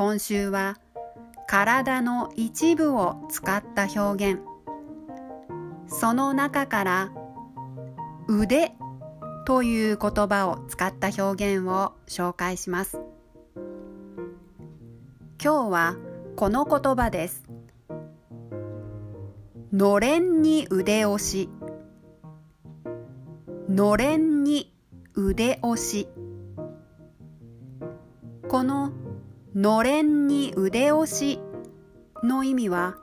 今週は体の一部を使った表現。その中から腕という言葉を使った表現を紹介します。今日はこの言葉です。のれんに腕押し。のれんに腕押し。こののれんに腕押しの意味は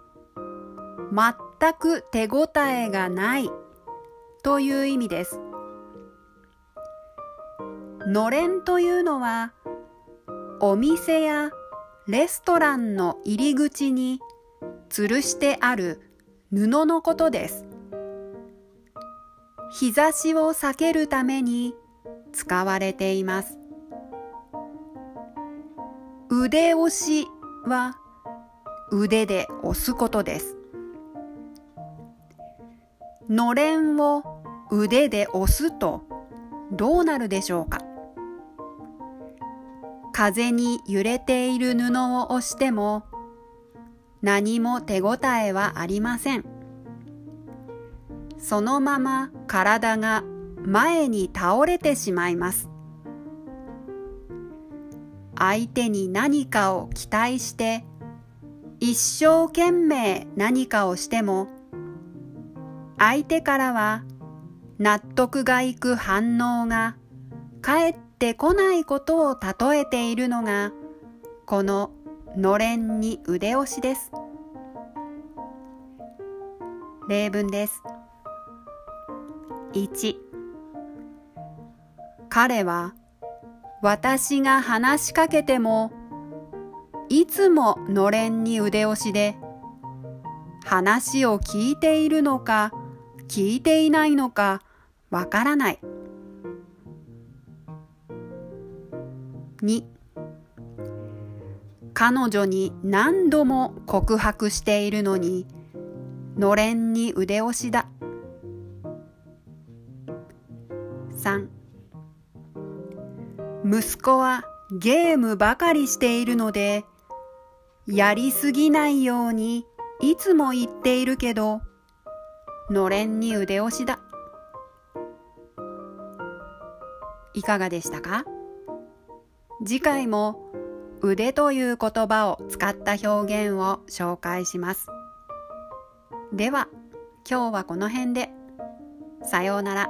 全く手応えがないという意味です。のれんというのはお店やレストランの入り口に吊るしてある布のことです。日差しを避けるために使われています。腕押しは腕で押すことです。のれんを腕で押すとどうなるでしょうか？風に揺れている布を押しても何も手応えはありません。そのまま体が前に倒れてしまいます。相手に何かを期待して一生懸命何かをしても相手からは納得がいく反応が返ってこないことを例えているのがこののれんに腕押しです。例文です。1彼は私が話しかけてもいつものれんに腕押しで話を聞いているのか聞いていないのかわからない。2彼女に何度も告白しているのにのれんに腕押しだ。3息子はゲームばかりしているのでやりすぎないようにいつも言っているけどのれんに腕押しだ。いかがでしたか？次回も腕という言葉を使った表現を紹介します。では今日はこの辺で。さようなら。